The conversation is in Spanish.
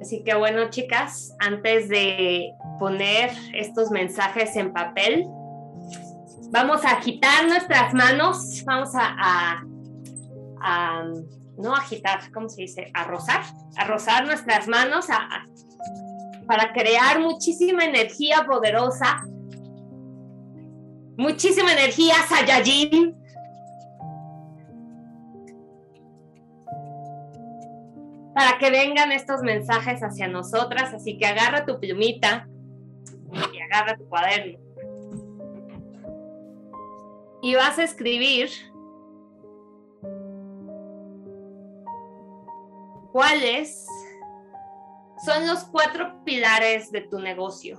Así que bueno, chicas, antes de poner estos mensajes en papel, vamos a agitar nuestras manos, vamos a, no agitar, ¿cómo se dice? A rozar, a rozar nuestras manos para crear muchísima energía poderosa, muchísima energía Saiyajin, para que vengan estos mensajes hacia nosotras. Así que agarra tu plumita y agarra tu cuaderno. Y vas a escribir cuáles son los cuatro pilares de tu negocio.